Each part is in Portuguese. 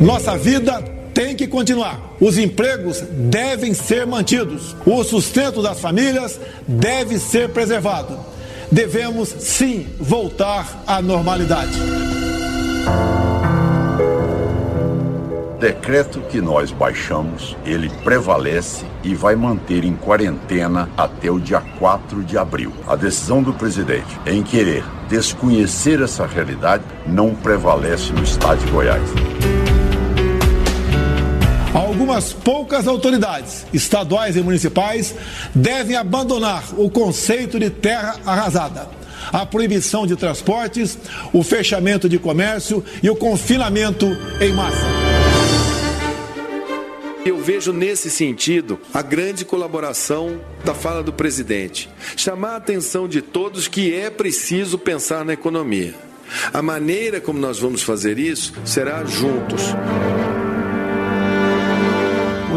Nossa vida tem que continuar. Os empregos devem ser mantidos. O sustento das famílias deve ser preservado. Devemos sim voltar à normalidade. decreto que nós baixamos, ele prevalece e vai manter em quarentena até o dia 4 de abril. A decisão do presidente em querer desconhecer essa realidade não prevalece no estado de Goiás. Algumas poucas autoridades estaduais e municipais devem abandonar o conceito de terra arrasada a proibição de transportes, o fechamento de comércio e o confinamento em massa. Eu vejo nesse sentido a grande colaboração da fala do presidente. Chamar a atenção de todos que é preciso pensar na economia. A maneira como nós vamos fazer isso será juntos.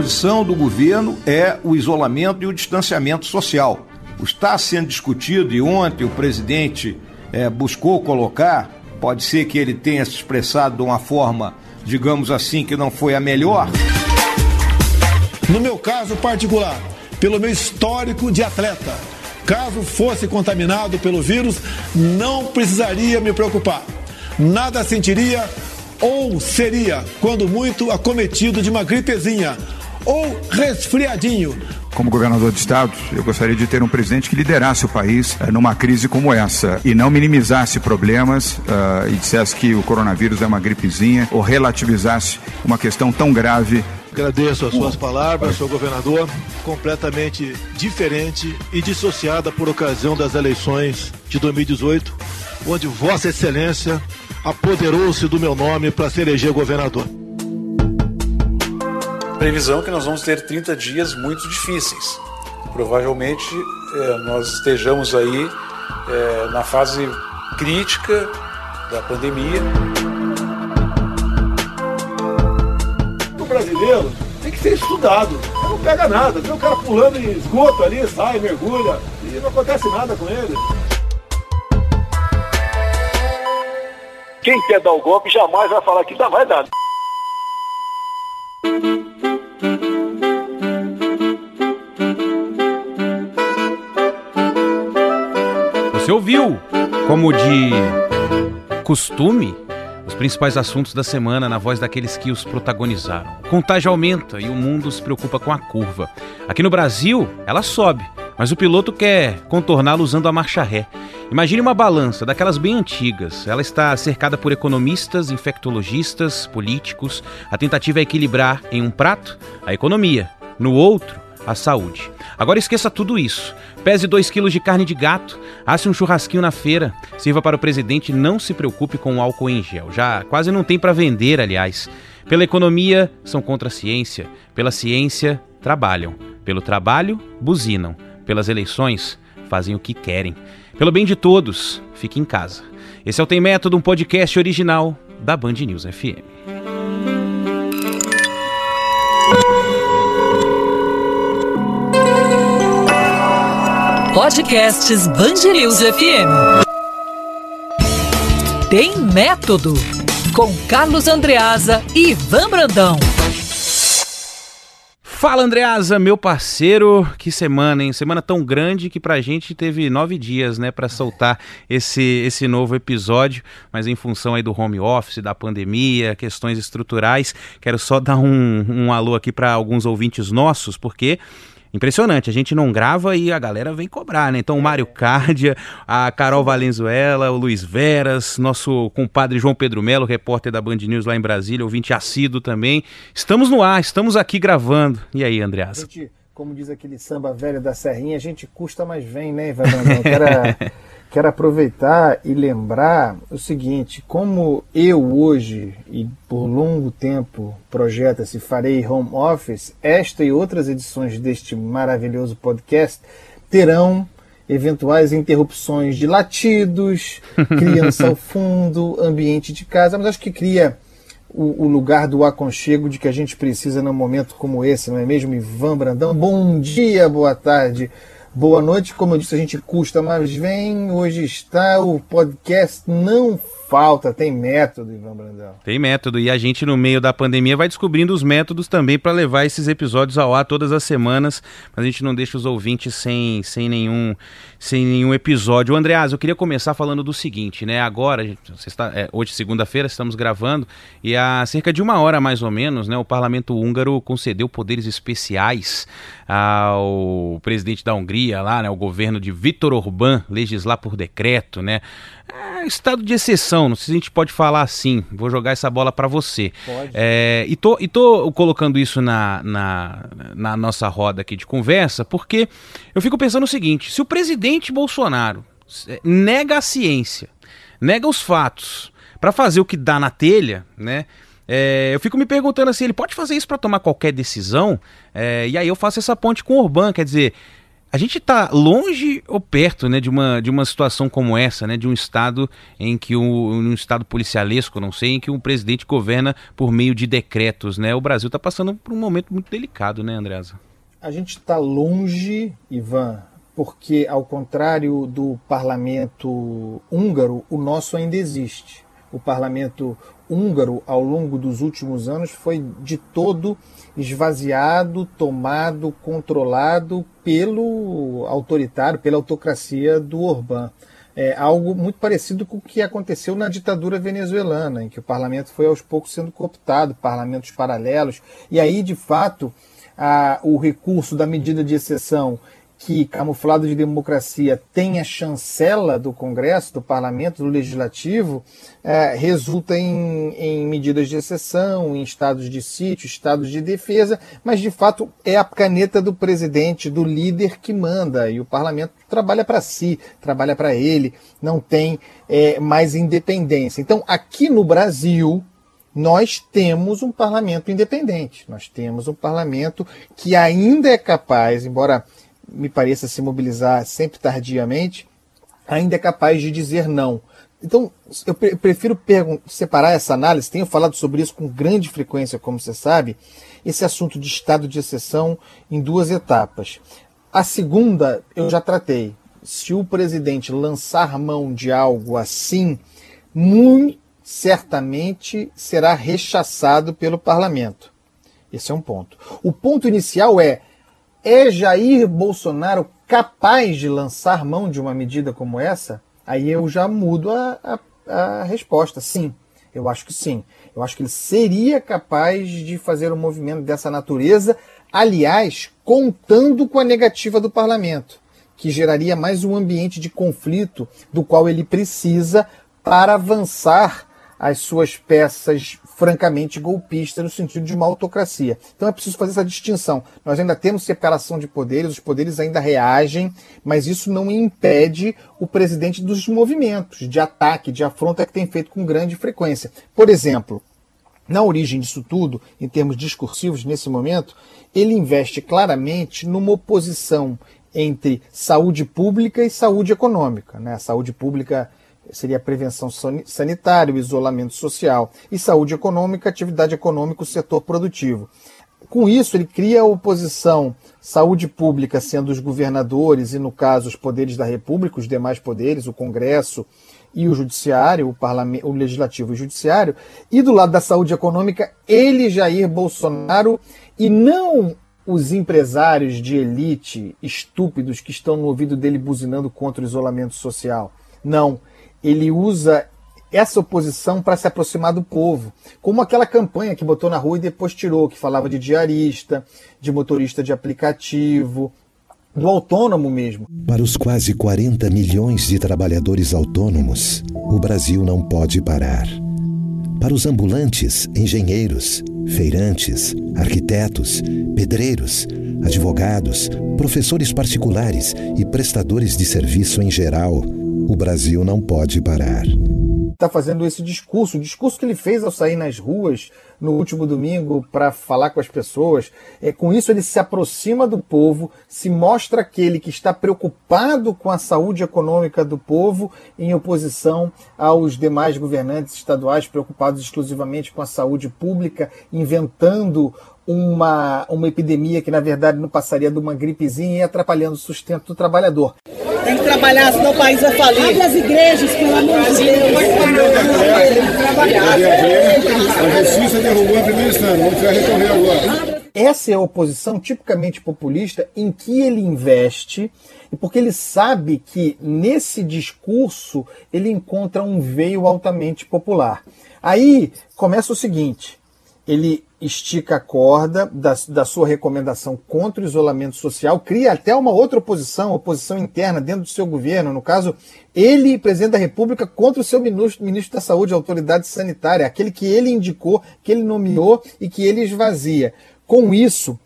Posição do governo é o isolamento e o distanciamento social. Está sendo discutido e ontem o presidente é, buscou colocar, pode ser que ele tenha se expressado de uma forma, digamos assim, que não foi a melhor. No meu caso particular, pelo meu histórico de atleta, caso fosse contaminado pelo vírus, não precisaria me preocupar. Nada sentiria ou seria, quando muito, acometido de uma gripezinha ou resfriadinho. Como governador de estado, eu gostaria de ter um presidente que liderasse o país uh, numa crise como essa e não minimizasse problemas uh, e dissesse que o coronavírus é uma gripezinha ou relativizasse uma questão tão grave Agradeço as suas palavras, senhor governador, completamente diferente e dissociada por ocasião das eleições de 2018, onde Vossa Excelência apoderou-se do meu nome para se eleger governador. Previsão que nós vamos ter 30 dias muito difíceis. Provavelmente é, nós estejamos aí é, na fase crítica da pandemia. brasileiro tem que ser estudado. Não pega nada. Tem o cara pulando em esgoto ali, sai, mergulha e não acontece nada com ele. Quem quer dar o golpe jamais vai falar que dá, vai dar. Como de costume, os principais assuntos da semana na voz daqueles que os protagonizaram. O contágio aumenta e o mundo se preocupa com a curva. Aqui no Brasil, ela sobe, mas o piloto quer contorná-la usando a marcha ré. Imagine uma balança daquelas bem antigas. Ela está cercada por economistas, infectologistas, políticos. A tentativa é equilibrar em um prato a economia, no outro a saúde. Agora esqueça tudo isso. Pese 2 quilos de carne de gato, asse um churrasquinho na feira, sirva para o presidente não se preocupe com o álcool em gel. Já quase não tem para vender, aliás. Pela economia, são contra a ciência. Pela ciência, trabalham. Pelo trabalho, buzinam. Pelas eleições, fazem o que querem. Pelo bem de todos, fique em casa. Esse é o Tem Método, um podcast original da Band News FM. Podcasts News FM. Tem método com Carlos Andreasa e Ivan Brandão. Fala Andreasa, meu parceiro, que semana, hein? Semana tão grande que pra gente teve nove dias, né, para soltar esse, esse novo episódio, mas em função aí do home office, da pandemia, questões estruturais, quero só dar um, um alô aqui para alguns ouvintes nossos, porque Impressionante, a gente não grava e a galera vem cobrar, né? Então o Mário Cárdia, a Carol Valenzuela, o Luiz Veras, nosso compadre João Pedro Melo, repórter da Band News lá em Brasília, ouvinte assíduo também. Estamos no ar, estamos aqui gravando. E aí, Andreasa? como diz aquele samba velho da Serrinha, a gente custa, mas vem, né, Ivan? Era quero aproveitar e lembrar o seguinte: como eu hoje e por longo tempo projeta-se farei home office, esta e outras edições deste maravilhoso podcast terão eventuais interrupções de latidos, criança ao fundo, ambiente de casa, mas acho que cria o, o, lugar do aconchego de que a gente precisa num momento como esse, não é mesmo, Ivan Brandão? Bom dia, boa tarde, Boa noite, como eu disse, a gente custa, mas vem. Hoje está o podcast Não falta, tem método, Ivan Brandão. Tem método. E a gente, no meio da pandemia, vai descobrindo os métodos também para levar esses episódios ao ar todas as semanas. Mas a gente não deixa os ouvintes sem, sem, nenhum, sem nenhum episódio. Andreas, eu queria começar falando do seguinte, né? Agora, está, é, hoje, segunda-feira, estamos gravando, e há cerca de uma hora mais ou menos, né, o parlamento húngaro concedeu poderes especiais ao presidente da Hungria, lá, né, o governo de Viktor Orbán, legislar por decreto, né? É, estado de exceção, não sei se a gente pode falar assim. Vou jogar essa bola para você. Pode. É, e, tô, e tô colocando isso na, na, na nossa roda aqui de conversa, porque eu fico pensando o seguinte: se o presidente Bolsonaro é, nega a ciência, nega os fatos, para fazer o que dá na telha, né? É, eu fico me perguntando assim, ele pode fazer isso para tomar qualquer decisão? É, e aí eu faço essa ponte com o Orbán, quer dizer, a gente está longe ou perto né, de, uma, de uma situação como essa, né, de um estado em que um, estado policialesco, não sei, em que um presidente governa por meio de decretos, né? O Brasil está passando por um momento muito delicado, né, Andreasa? A gente está longe, Ivan, porque ao contrário do parlamento húngaro, o nosso ainda existe. O parlamento húngaro, ao longo dos últimos anos, foi de todo esvaziado, tomado, controlado pelo autoritário, pela autocracia do Orbán. É algo muito parecido com o que aconteceu na ditadura venezuelana, em que o parlamento foi aos poucos sendo cooptado, parlamentos paralelos, e aí, de fato, a, o recurso da medida de exceção que, camuflado de democracia, tem a chancela do Congresso, do Parlamento, do Legislativo, é, resulta em, em, medidas de exceção, em estados de sítio, estados de defesa, mas de fato é a caneta do presidente, do líder que manda, e o Parlamento trabalha para si, trabalha para ele, não tem é, mais independência. Então, aqui no Brasil, nós temos um parlamento independente, nós temos um parlamento que ainda é capaz, embora me pareça se mobilizar sempre tardiamente, ainda é capaz de dizer não. Então, eu prefiro separar essa análise, tenho falado sobre isso com grande frequência, como você sabe, esse assunto de estado de exceção em duas etapas. A segunda eu já tratei. Se o presidente lançar mão de algo assim, muito certamente será rechaçado pelo parlamento. Esse é um ponto. O ponto inicial é é Jair Bolsonaro capaz de lançar mão de uma medida como essa? Aí eu já mudo a, a, a resposta. Sim, eu acho que sim. Eu acho que ele seria capaz de fazer um movimento dessa natureza, aliás, contando com a negativa do parlamento, que geraria mais um ambiente de conflito do qual ele precisa para avançar as suas peças francamente golpista no sentido de uma autocracia. Então é preciso fazer essa distinção. Nós ainda temos separação de poderes, os poderes ainda reagem, mas isso não impede o presidente dos movimentos de ataque, de afronta que tem feito com grande frequência. Por exemplo, na origem disso tudo, em termos discursivos nesse momento, ele investe claramente numa oposição entre saúde pública e saúde econômica. Né? A saúde pública seria prevenção sanitária, isolamento social e saúde econômica, atividade econômica, o setor produtivo. Com isso, ele cria a oposição saúde pública sendo os governadores e, no caso, os poderes da República, os demais poderes, o Congresso e o Judiciário, o, parlamento, o Legislativo e o Judiciário, e do lado da saúde econômica, ele, Jair Bolsonaro, e não os empresários de elite estúpidos que estão no ouvido dele buzinando contra o isolamento social. Não ele usa essa oposição para se aproximar do povo, como aquela campanha que botou na rua e depois tirou, que falava de diarista, de motorista de aplicativo, do autônomo mesmo. Para os quase 40 milhões de trabalhadores autônomos, o Brasil não pode parar. Para os ambulantes, engenheiros, feirantes, arquitetos, pedreiros, advogados, professores particulares e prestadores de serviço em geral, o Brasil não pode parar. Está fazendo esse discurso, o discurso que ele fez ao sair nas ruas no último domingo para falar com as pessoas. É, com isso, ele se aproxima do povo, se mostra aquele que está preocupado com a saúde econômica do povo, em oposição aos demais governantes estaduais preocupados exclusivamente com a saúde pública, inventando uma, uma epidemia que, na verdade, não passaria de uma gripezinha e atrapalhando o sustento do trabalhador. Tem que trabalhar, senão o país vai falir. Abre as igrejas, pelo amor de Deus. A justiça derrubou a primeira instância, vamos recorrer agora. Essa é a oposição tipicamente populista em que ele investe e porque ele sabe que nesse discurso ele encontra um veio altamente popular. Aí começa o seguinte: ele estica a corda da, da sua recomendação contra o isolamento social, cria até uma outra oposição, oposição interna dentro do seu governo. No caso, ele, presidente da República, contra o seu ministro, ministro da Saúde, autoridade sanitária, aquele que ele indicou, que ele nomeou e que ele esvazia. Com isso,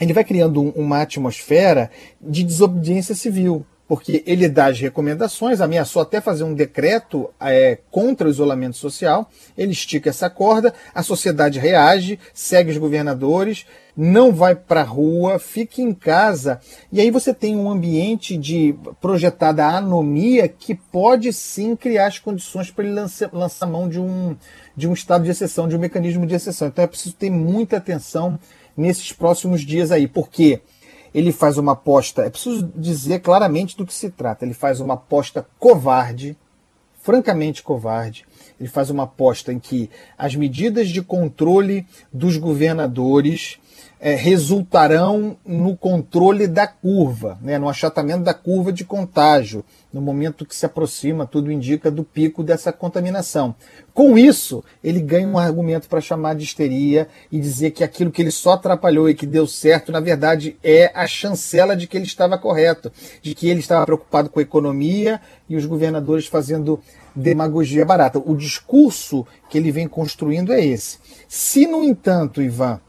ele vai criando um, uma atmosfera de desobediência civil porque ele dá as recomendações, ameaçou até fazer um decreto é, contra o isolamento social, ele estica essa corda, a sociedade reage, segue os governadores, não vai para a rua, fica em casa, e aí você tem um ambiente de projetada anomia que pode sim criar as condições para ele lançar, lançar mão de um, de um estado de exceção, de um mecanismo de exceção. Então é preciso ter muita atenção nesses próximos dias aí, porque quê? Ele faz uma aposta, é preciso dizer claramente do que se trata. Ele faz uma aposta covarde, francamente covarde. Ele faz uma aposta em que as medidas de controle dos governadores é, resultarão no controle da curva, né, no achatamento da curva de contágio, no momento que se aproxima, tudo indica, do pico dessa contaminação. Com isso, ele ganha um argumento para chamar de histeria e dizer que aquilo que ele só atrapalhou e que deu certo, na verdade, é a chancela de que ele estava correto, de que ele estava preocupado com a economia e os governadores fazendo demagogia barata. O discurso que ele vem construindo é esse. Se, no entanto, Ivan,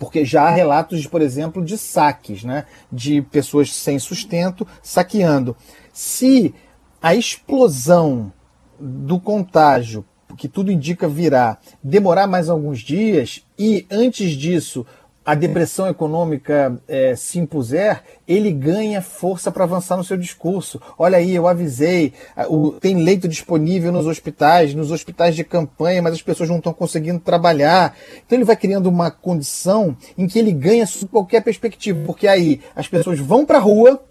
porque já há relatos, por exemplo, de saques, né, de pessoas sem sustento saqueando. Se a explosão do contágio, que tudo indica virar, demorar mais alguns dias e antes disso a depressão econômica é, se impuser, ele ganha força para avançar no seu discurso. Olha aí, eu avisei, o, tem leito disponível nos hospitais, nos hospitais de campanha, mas as pessoas não estão conseguindo trabalhar. Então ele vai criando uma condição em que ele ganha qualquer perspectiva, porque aí as pessoas vão para a rua,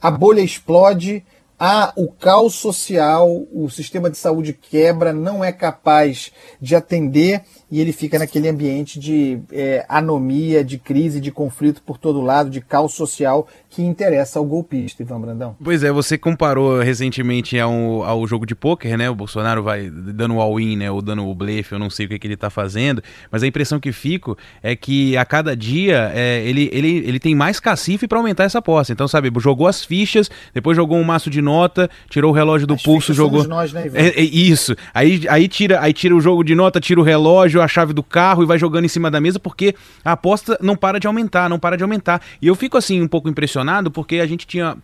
a bolha explode, há o caos social, o sistema de saúde quebra, não é capaz de atender e ele fica naquele ambiente de é, anomia, de crise, de conflito por todo lado, de caos social que interessa ao golpista, Ivan Brandão. Pois é, você comparou recentemente ao, ao jogo de pôquer, né? O Bolsonaro vai dando o all-in, né? Ou dando o blefe, eu não sei o que, que ele está fazendo, mas a impressão que fico é que a cada dia é, ele, ele, ele tem mais cacife para aumentar essa aposta. Então, sabe, jogou as fichas, depois jogou um maço de nota, tirou o relógio do as pulso, jogou. Nós, né? É, é, isso. Aí, aí, tira, aí tira o jogo de nota, tira o relógio, a chave do carro e vai jogando em cima da mesa porque a aposta não para de aumentar, não para de aumentar. E eu fico assim um pouco impressionado porque a gente tinha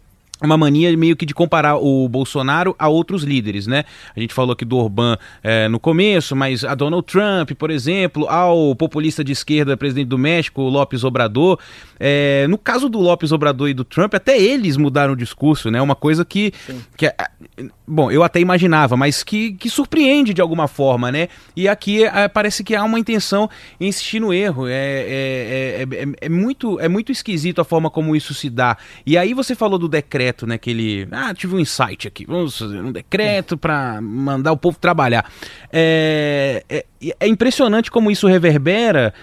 uma mania meio que de comparar o Bolsonaro a outros líderes, né? A gente falou aqui do Orbán é, no começo, mas a Donald Trump, por exemplo, ao populista de esquerda, presidente do México, Lopes Obrador. É, no caso do Lopes Obrador e do Trump, até eles mudaram o discurso, né? Uma coisa que, que é, bom, eu até imaginava, mas que, que surpreende de alguma forma, né? E aqui é, parece que há uma intenção em insistir no erro. É, é, é, é, muito, é muito esquisito a forma como isso se dá. E aí você falou do decreto decreto, né? Que ele. Ah, tive um insight aqui. Vamos fazer um decreto para mandar o povo trabalhar. É, é, é impressionante como isso reverbera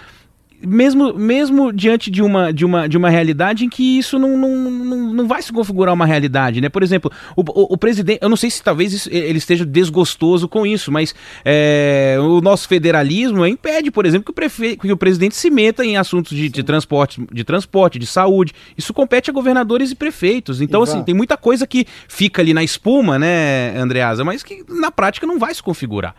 mesmo, mesmo diante de uma, de, uma, de uma realidade em que isso não, não, não, não vai se configurar uma realidade, né? Por exemplo, o, o, o presidente, eu não sei se talvez isso, ele esteja desgostoso com isso, mas é, o nosso federalismo impede, por exemplo, que o, prefe, que o presidente se meta em assuntos de, de, transporte, de transporte, de saúde. Isso compete a governadores e prefeitos. Então, Ivan. assim, tem muita coisa que fica ali na espuma, né, Andreasa, mas que na prática não vai se configurar.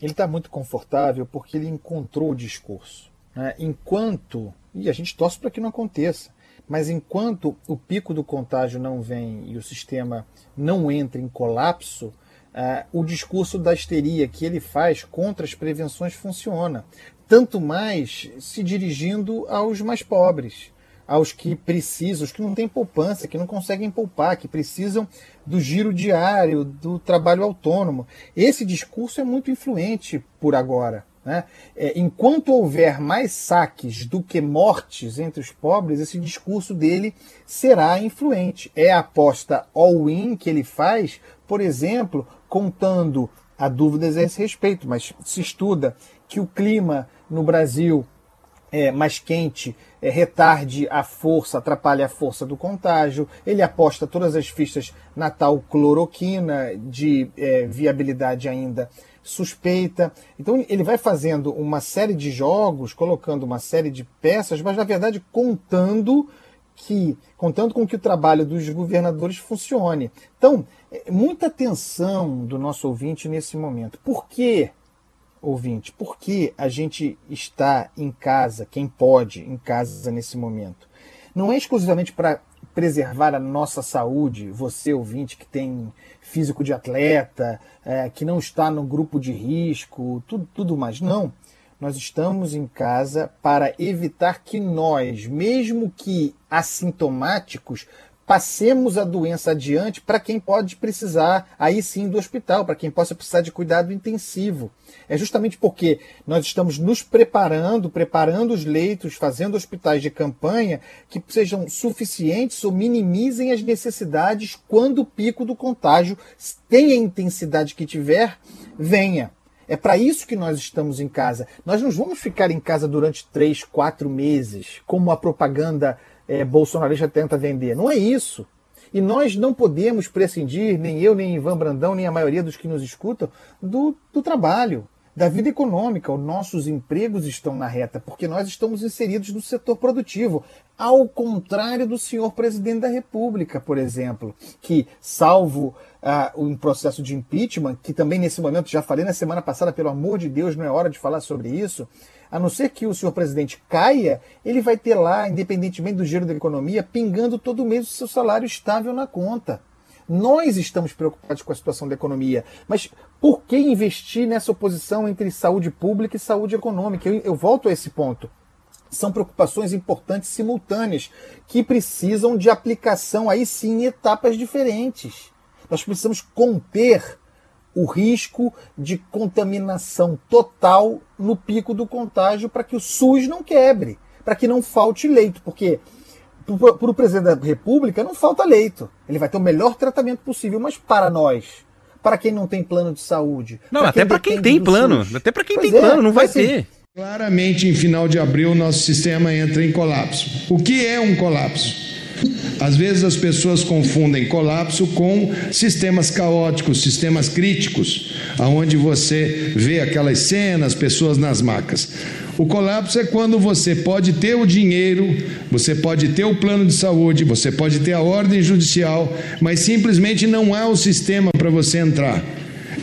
Ele está muito confortável porque ele encontrou o discurso. Né? Enquanto, e a gente torce para que não aconteça, mas enquanto o pico do contágio não vem e o sistema não entra em colapso, uh, o discurso da histeria que ele faz contra as prevenções funciona. Tanto mais se dirigindo aos mais pobres, aos que precisam, os que não têm poupança, que não conseguem poupar, que precisam do giro diário, do trabalho autônomo. Esse discurso é muito influente por agora. Né? É, enquanto houver mais saques do que mortes entre os pobres, esse discurso dele será influente. É a aposta all-in que ele faz, por exemplo, contando há dúvidas a esse respeito, mas se estuda que o clima no Brasil é, mais quente é, retarde a força, atrapalhe a força do contágio. Ele aposta todas as fichas na tal cloroquina de é, viabilidade ainda suspeita. Então ele vai fazendo uma série de jogos, colocando uma série de peças, mas na verdade contando que contando com que o trabalho dos governadores funcione. Então, é, muita atenção do nosso ouvinte nesse momento. Por quê? Ouvinte, por que a gente está em casa, quem pode em casa nesse momento? Não é exclusivamente para preservar a nossa saúde, você ouvinte que tem físico de atleta, é, que não está no grupo de risco, tudo, tudo mais. Não. Nós estamos em casa para evitar que nós, mesmo que assintomáticos, passemos a doença adiante para quem pode precisar, aí sim, do hospital, para quem possa precisar de cuidado intensivo. É justamente porque nós estamos nos preparando, preparando os leitos, fazendo hospitais de campanha que sejam suficientes ou minimizem as necessidades quando o pico do contágio, tenha a intensidade que tiver, venha. É para isso que nós estamos em casa. Nós não vamos ficar em casa durante três, quatro meses, como a propaganda é, bolsonarista tenta vender. Não é isso. E nós não podemos prescindir, nem eu, nem Ivan Brandão, nem a maioria dos que nos escutam, do, do trabalho, da vida econômica. Os nossos empregos estão na reta, porque nós estamos inseridos no setor produtivo. Ao contrário do senhor presidente da República, por exemplo, que, salvo uh, um processo de impeachment, que também nesse momento já falei na semana passada, pelo amor de Deus, não é hora de falar sobre isso a não ser que o senhor presidente caia, ele vai ter lá, independentemente do giro da economia, pingando todo mês o seu salário estável na conta. Nós estamos preocupados com a situação da economia, mas por que investir nessa oposição entre saúde pública e saúde econômica? Eu, eu volto a esse ponto. São preocupações importantes simultâneas que precisam de aplicação aí sim em etapas diferentes. Nós precisamos conter o risco de contaminação total no pico do contágio para que o SUS não quebre, para que não falte leito, porque para o presidente da República não falta leito. Ele vai ter o melhor tratamento possível, mas para nós, para quem não tem plano de saúde. Não, pra até para quem tem plano. SUS, até para quem tem é, plano, não vai assim, ter. Claramente, em final de abril, nosso sistema entra em colapso. O que é um colapso? Às vezes as pessoas confundem colapso com sistemas caóticos, sistemas críticos, aonde você vê aquelas cenas, pessoas nas macas. O colapso é quando você pode ter o dinheiro, você pode ter o plano de saúde, você pode ter a ordem judicial, mas simplesmente não há o sistema para você entrar.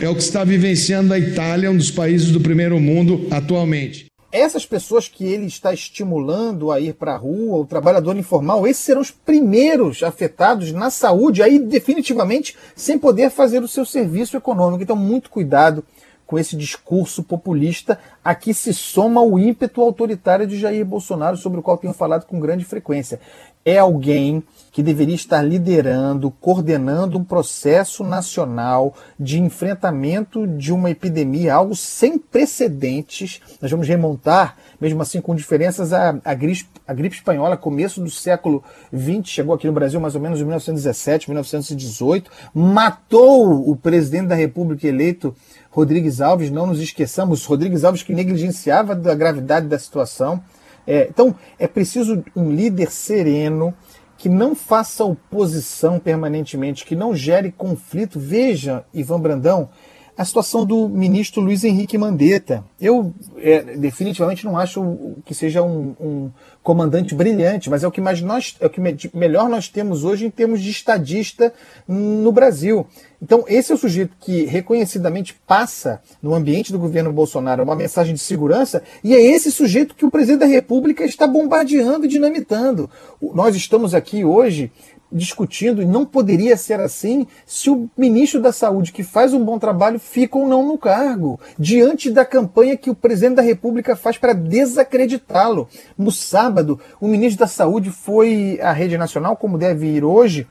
É o que está vivenciando a Itália, um dos países do primeiro mundo atualmente essas pessoas que ele está estimulando a ir para a rua, o trabalhador informal, esses serão os primeiros afetados na saúde, aí definitivamente sem poder fazer o seu serviço econômico. Então, muito cuidado com esse discurso populista. Aqui se soma o ímpeto autoritário de Jair Bolsonaro, sobre o qual tenho falado com grande frequência. É alguém que deveria estar liderando, coordenando um processo nacional de enfrentamento de uma epidemia, algo sem precedentes. Nós vamos remontar, mesmo assim com diferenças, a, a, gripe, a gripe espanhola, começo do século XX, chegou aqui no Brasil mais ou menos em 1917, 1918, matou o presidente da República eleito Rodrigues Alves, não nos esqueçamos, Rodrigues Alves que negligenciava da gravidade da situação. É, então, é preciso um líder sereno, que não faça oposição permanentemente, que não gere conflito. Veja, Ivan Brandão, a situação do ministro Luiz Henrique Mandetta. Eu é, definitivamente não acho que seja um, um, comandante brilhante, mas é o que mais nós, é o que melhor nós temos hoje em termos de estadista no Brasil. Então, esse é o sujeito que reconhecidamente passa no ambiente do governo Bolsonaro uma mensagem de segurança, e é esse sujeito que o presidente da República está bombardeando e dinamitando. Nós estamos aqui hoje discutindo, e não poderia ser assim, se o ministro da Saúde, que faz um bom trabalho, fica ou não no cargo, diante da campanha que o presidente da República faz para desacreditá-lo. No sábado, o ministro da Saúde foi à rede nacional, como deve ir hoje,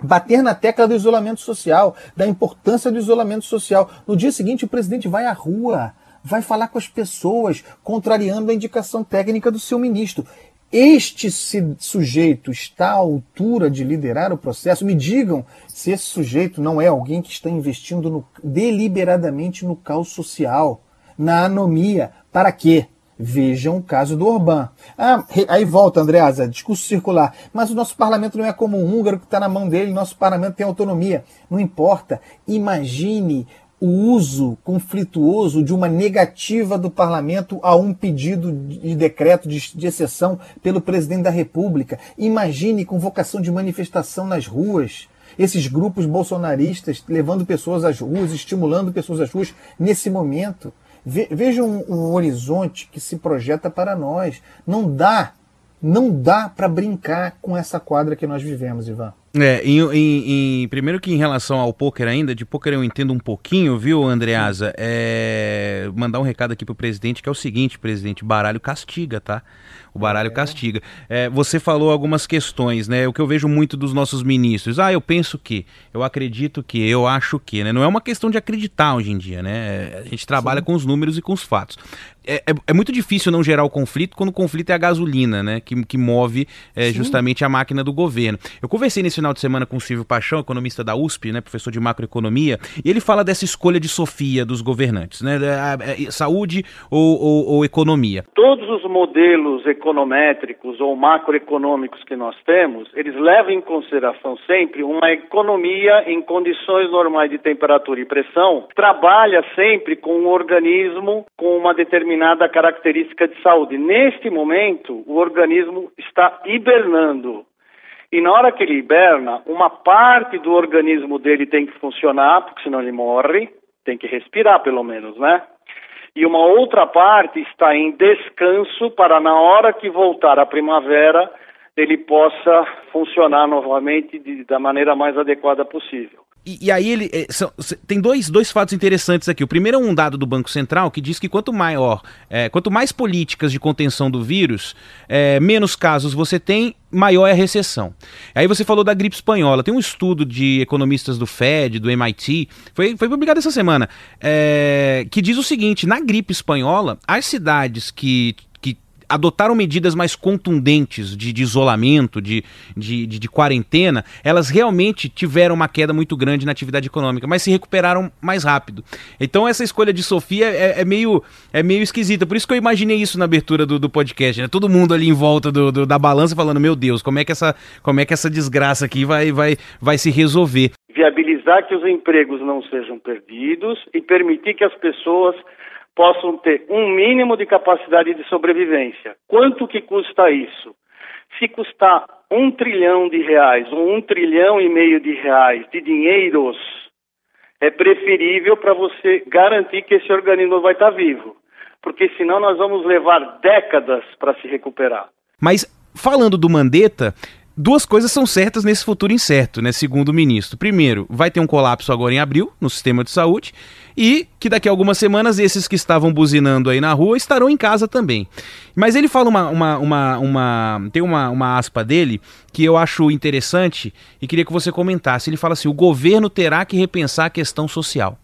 bater na tecla do isolamento social, da importância do isolamento social. No dia seguinte, o presidente vai à rua, vai falar com as pessoas, contrariando a indicação técnica do seu ministro. Este sujeito está à altura de liderar o processo? Me digam se esse sujeito não é alguém que está investindo no, deliberadamente no caos social, na anomia. Para quê? Vejam o caso do Orbán. Ah, aí volta, Andreasa, discurso circular. Mas o nosso parlamento não é como o húngaro que está na mão dele, nosso parlamento tem autonomia. Não importa. Imagine o uso conflituoso de uma negativa do parlamento a um pedido de decreto de, de exceção pelo presidente da República. Imagine convocação de manifestação nas ruas esses grupos bolsonaristas levando pessoas às ruas, estimulando pessoas às ruas nesse momento. Vejam um, um horizonte que se projeta para nós. Não dá, não dá para brincar com essa quadra que nós vivemos, Ivan. É, em, em, em, primeiro que em relação ao poker ainda, de poker eu entendo um pouquinho, viu, Andreasa? É, mandar um recado aqui pro presidente que é o seguinte, presidente, baralho castiga, tá? O baralho é. castiga. É, você falou algumas questões, né? O que eu vejo muito dos nossos ministros. Ah, eu penso que, eu acredito que, eu acho que, né? Não é uma questão de acreditar hoje em dia, né? A gente trabalha Sim. com os números e com os fatos. É, é, é, muito difícil não gerar o conflito quando o conflito é a gasolina, né? Que, que move é, justamente a máquina do governo. Eu conversei nesse final de semana com o Silvio Paixão, economista da USP, né? Professor de macroeconomia, e ele fala dessa escolha de Sofia dos governantes, né? Saúde ou, ou, ou economia. Todos os modelos econométricos ou macroeconômicos que nós temos, eles levam em consideração sempre uma economia em condições normais de temperatura e pressão, trabalha sempre com um organismo com uma determinada característica de saúde. Neste momento, o organismo está hibernando. E na hora que ele hiberna, uma parte do organismo dele tem que funcionar, porque senão ele morre, tem que respirar pelo menos, né? e uma outra parte está em descanso para na hora que voltar a primavera ele possa funcionar novamente de, da maneira mais adequada possível. E, e, aí ele é, são, tem dois, dois fatos interessantes aqui. O primeiro é um dado do Banco Central que diz que quanto maior, é, quanto mais políticas de contenção do vírus, é, menos casos você tem, maior é a recessão. Aí você falou da gripe espanhola. Tem um estudo de economistas do Fed, do MIT, foi, foi publicado essa semana, que diz o seguinte: na gripe espanhola, as cidades que adotaram medidas mais contundentes de, de isolamento, de, de, de, quarentena, elas realmente tiveram uma queda muito grande na atividade econômica, mas se recuperaram mais rápido. Então essa escolha de Sofia é, é meio, é meio esquisita. Por isso que eu imaginei isso na abertura do, do podcast, né? Todo mundo ali em volta do, do, da balança falando, meu Deus, como é que essa, como é que essa desgraça aqui vai, vai, vai se resolver? Viabilizar que os empregos não sejam perdidos e permitir que as pessoas possam ter um mínimo de capacidade de sobrevivência. Quanto que custa isso? Se custar um trilhão de reais ou um trilhão e meio de reais de dinheiros, é preferível para você garantir que esse organismo vai estar vivo. Porque senão nós vamos levar décadas para se recuperar. Mas falando do Mandetta, duas coisas são certas nesse futuro incerto, né? Segundo o ministro. Primeiro, vai ter um colapso agora em abril no sistema de saúde e que daqui a algumas semanas esses que estavam buzinando aí na rua estarão em casa também. Mas ele fala uma. uma, uma, uma tem uma, uma aspa dele que eu acho interessante e queria que você comentasse. Ele fala assim: o governo terá que repensar a questão social.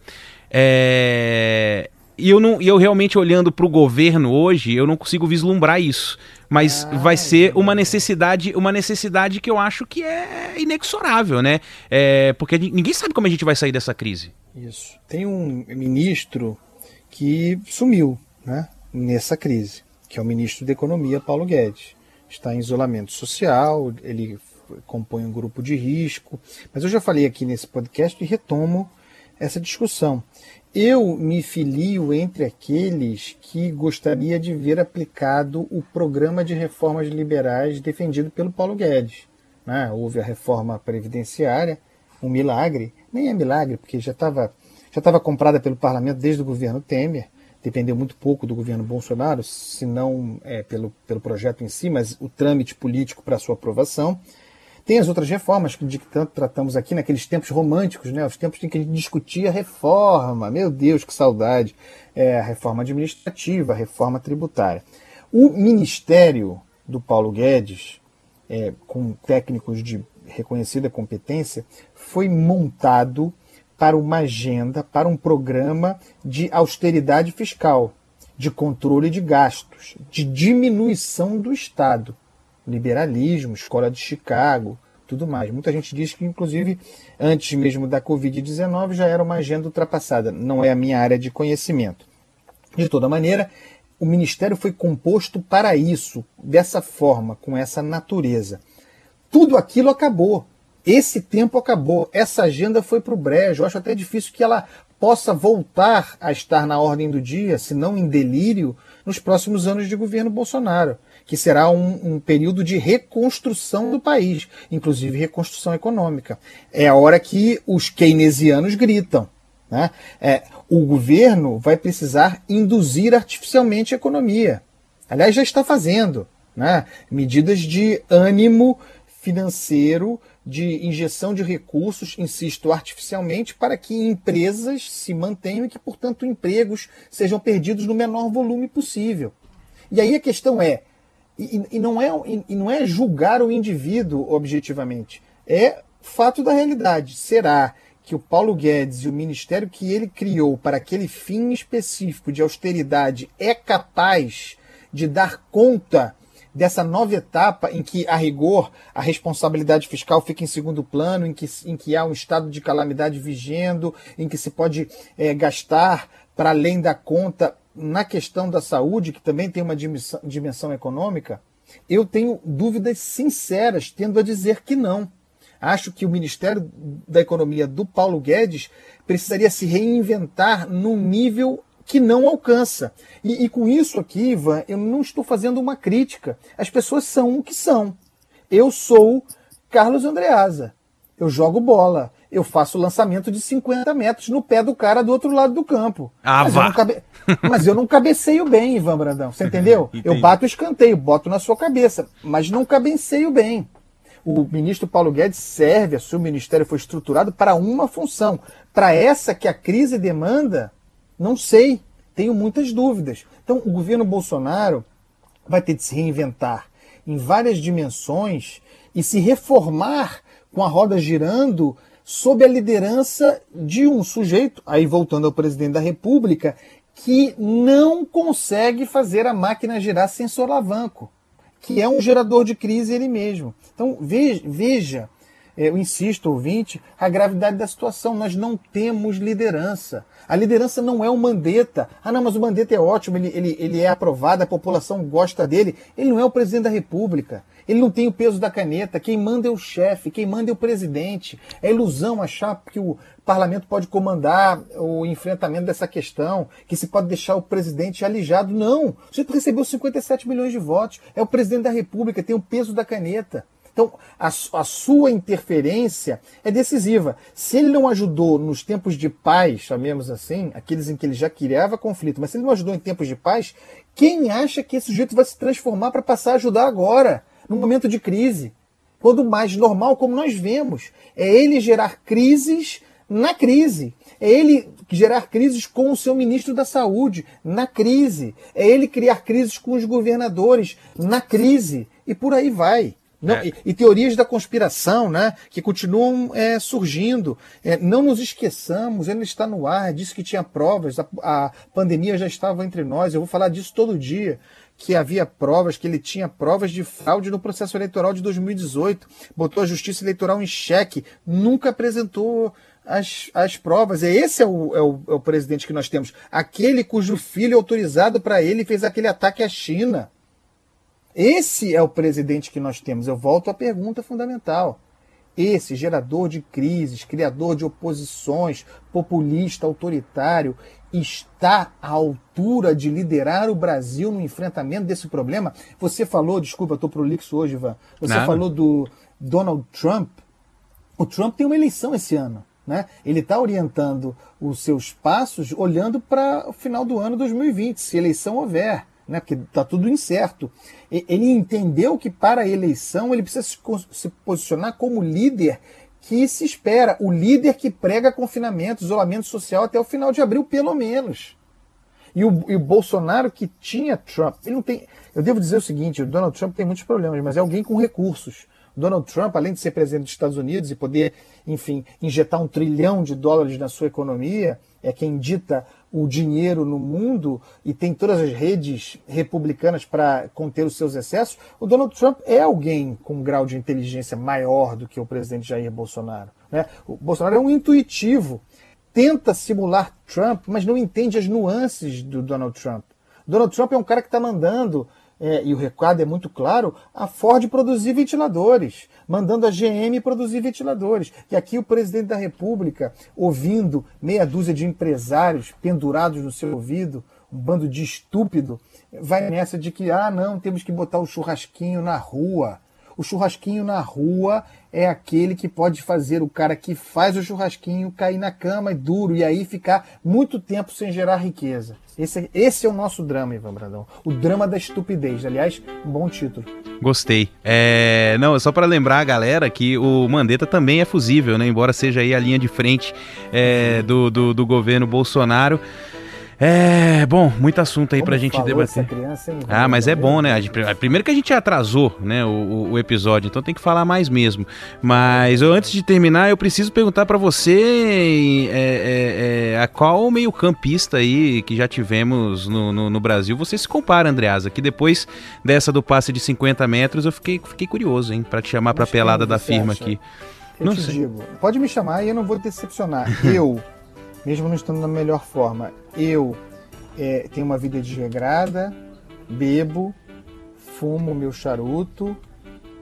É, e eu, não, eu realmente olhando para o governo hoje, eu não consigo vislumbrar isso. Mas ah, vai ser uma necessidade, uma necessidade que eu acho que é inexorável, né? É, porque ninguém sabe como a gente vai sair dessa crise. Isso. Tem um ministro que sumiu né, nessa crise, que é o ministro da Economia, Paulo Guedes. Está em isolamento social, ele compõe um grupo de risco. Mas eu já falei aqui nesse podcast e retomo essa discussão. Eu me filio entre aqueles que gostaria de ver aplicado o programa de reformas liberais defendido pelo Paulo Guedes. Né? Houve a reforma previdenciária, um milagre, nem é milagre, porque já estava já estava comprada pelo parlamento desde o governo Temer, dependeu muito pouco do governo Bolsonaro, se não é, pelo, pelo projeto em si, mas o trâmite político para sua aprovação. Tem as outras reformas de que tanto tratamos aqui naqueles tempos românticos, né? Os tempos em que a gente discutia reforma. Meu Deus, que saudade! É, a reforma administrativa, a reforma tributária. O ministério do Paulo Guedes, é, com técnicos de reconhecida competência, foi montado para uma agenda, para um programa de austeridade fiscal, de controle de gastos, de diminuição do Estado. Liberalismo, escola de Chicago, tudo mais. Muita gente diz que, inclusive, antes mesmo da Covid-19 já era uma agenda ultrapassada. Não é a minha área de conhecimento. De toda maneira, o ministério foi composto para isso, dessa forma, com essa natureza. Tudo aquilo acabou. Esse tempo acabou. Essa agenda foi para o brejo. Eu acho até difícil que ela possa voltar a estar na ordem do dia, se não em delírio, nos próximos anos de governo Bolsonaro que será um, um, período de reconstrução do país, inclusive reconstrução econômica. É a hora que os keynesianos gritam. Né? É, o governo vai precisar induzir artificialmente a economia. Aliás, já está fazendo. Né? Medidas de ânimo financeiro, de injeção de recursos, insisto, artificialmente, para que empresas se mantenham e que, portanto, empregos sejam perdidos no menor volume possível. E aí a questão é: e, e, não é, e não é julgar o indivíduo objetivamente, é fato da realidade. Será que o Paulo Guedes e o ministério que ele criou para aquele fim específico de austeridade é capaz de dar conta dessa nova etapa em que, a rigor, a responsabilidade fiscal fica em segundo plano, em que, em que há um estado de calamidade vigendo, em que se pode é, gastar para além da conta na questão da saúde, que também tem uma dimensão, dimensão econômica, eu tenho dúvidas sinceras, tendo a dizer que não. Acho que o Ministério da Economia do Paulo Guedes precisaria se reinventar num nível que não alcança. E, e, com isso aqui, Ivan, eu não estou fazendo uma crítica. As pessoas são o que são. Eu sou Carlos Andreasa. Eu jogo bola eu faço lançamento de 50 metros no pé do cara do outro lado do campo. Ah, mas, vá. Eu cabe... mas eu não cabeceio bem, Ivan Brandão. Você entendeu? eu bato o escanteio, boto na sua cabeça, mas não cabeceio bem. O ministro Paulo Guedes serve, a seu ministério foi estruturado para uma função. Para essa que a crise demanda, não sei, tenho muitas dúvidas. Então, o governo Bolsonaro vai ter de se reinventar em várias dimensões e se reformar com a roda girando sob a liderança de um sujeito, aí voltando ao presidente da República, que não consegue fazer a máquina girar sem solavanco, que é um gerador de crise ele mesmo. Então veja, veja eu insisto, ouvinte, a gravidade da situação. Nós não temos liderança. A liderança não é o Mandetta. Ah, não, mas o Mandetta é ótimo, ele, ele, ele é aprovado, a população gosta dele. Ele não é o presidente da República. Ele não tem o peso da caneta. Quem manda é o chefe, quem manda é o presidente. É ilusão achar que o parlamento pode comandar o enfrentamento dessa questão, que se pode deixar o presidente alijado. Não. Sujeito recebeu 57 milhões de votos. É o presidente da República, tem o peso da caneta. Então, a, a, sua interferência é decisiva. Se ele não ajudou nos tempos de paz, chamemos assim, aqueles em que ele já criava conflito, mas se ele não ajudou em tempos de paz, quem acha que esse sujeito vai se transformar para passar a ajudar agora, no momento de crise? Quando mais normal, como nós vemos, é ele gerar crises na crise. É ele gerar crises com o seu ministro da Saúde, na crise. É ele criar crises com os governadores, na crise. E por aí vai. Não, é. e, e, teorias da conspiração, né, que continuam é, surgindo. É, não nos esqueçamos, ele está no ar, disse que tinha provas, a, a, pandemia já estava entre nós, eu vou falar disso todo dia, que havia provas, que ele tinha provas de fraude no processo eleitoral de 2018, botou a justiça eleitoral em xeque, nunca apresentou as, as provas. É esse é o, é, o, é o presidente que nós temos, aquele cujo filho autorizado para ele fez aquele ataque à China. Esse é o presidente que nós temos. Eu volto à pergunta fundamental. Esse gerador de crises, criador de oposições, populista, autoritário, está à altura de liderar o Brasil no enfrentamento desse problema? Você falou, desculpa, eu estou prolixo hoje, Ivan. Você Nada. falou do Donald Trump. O Trump tem uma eleição esse ano. Né? Ele está orientando os seus passos olhando para o final do ano 2020, se eleição houver né, porque está tudo incerto. Ele entendeu que para a eleição ele precisa se posicionar como líder que se espera, o líder que prega confinamento, isolamento social até o final de abril, pelo menos. E o, e o, Bolsonaro que tinha Trump, ele não tem. Eu devo dizer o seguinte: o Donald Trump tem muitos problemas, mas é alguém com recursos. Donald Trump, além de ser presidente dos Estados Unidos e poder, enfim, injetar um trilhão de dólares na sua economia, é quem dita o dinheiro no mundo e tem todas as redes republicanas para conter os seus excessos, o Donald Trump é alguém com um grau de inteligência maior do que o presidente Jair Bolsonaro. Né? O Bolsonaro é um intuitivo, tenta simular Trump, mas não entende as nuances do Donald Trump. Donald Trump é um cara que está mandando é, e o recado é muito claro, a Ford produzir ventiladores, mandando a GM produzir ventiladores. E aqui o presidente da República, ouvindo meia dúzia de empresários pendurados no seu ouvido, um bando de estúpido, vai nessa de que, ah, não, temos que botar o churrasquinho na rua. O churrasquinho na rua é aquele que pode fazer o cara que faz o churrasquinho cair na cama e duro e aí ficar muito tempo sem gerar riqueza. Esse, esse é o nosso drama, Ivan Brandão. O drama da estupidez. Aliás, um bom título. Gostei. É, não, só para lembrar a galera que o Mandetta também é fusível, né? Embora seja aí a linha de frente é, do, do, do governo Bolsonaro. É, bom, muito assunto aí Como pra gente debater. Criança, ah, mas é bom, né? Primeiro que a gente atrasou, né, o, o, episódio, então tem que falar mais mesmo. Mas eu, antes de terminar, eu preciso perguntar para você é, é, é, a qual meio-campista aí que já tivemos no, no, no, Brasil você se compara, Andreasa, que depois dessa do passe de 50 metros eu fiquei, fiquei curioso, hein, pra te chamar pra pelada da firma acha? aqui. Eu não te sei. digo, pode me chamar e eu não vou decepcionar. Eu mesmo não estando na melhor forma. Eu é, tenho uma vida desregrada, bebo, fumo meu charuto,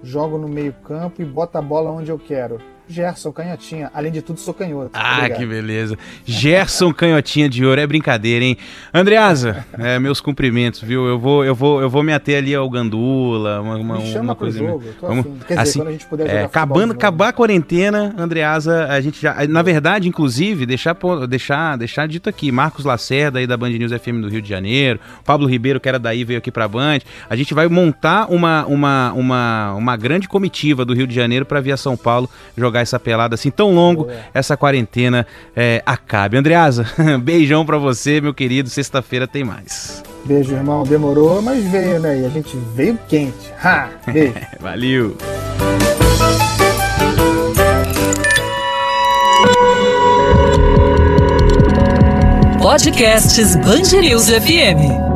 jogo no meio campo e boto a bola onde eu quero. Gerson Canhotinha. Além de tudo, sou canhoto. Ah, Obrigado. que beleza. Gerson Canhotinha de ouro é brincadeira, hein? Andreasa, é, meus cumprimentos, viu? Eu vou, eu vou, eu vou me ater ali ao Gandula, uma, uma, me chama uma coisa. Jogo, Vamos, assim, Quer dizer, assim, quando a gente puder é, acabando, acabar a quarentena, Andreasa, a gente já, na verdade, inclusive, deixar, deixar, deixar dito aqui, Marcos Lacerda aí da Band News FM do Rio de Janeiro, Pablo Ribeiro que era daí veio aqui pra Band. A gente vai montar uma, uma, uma, uma grande comitiva do Rio de Janeiro para vir a São Paulo jogar jogar essa pelada assim tão longo, essa quarentena é, acabe. Andreasa, beijão pra você, meu querido. Sexta-feira tem mais. Beijo, irmão. Demorou, mas veio, né? E a gente veio quente. Ha! Beijo. Valeu. Podcasts Bangerils FM.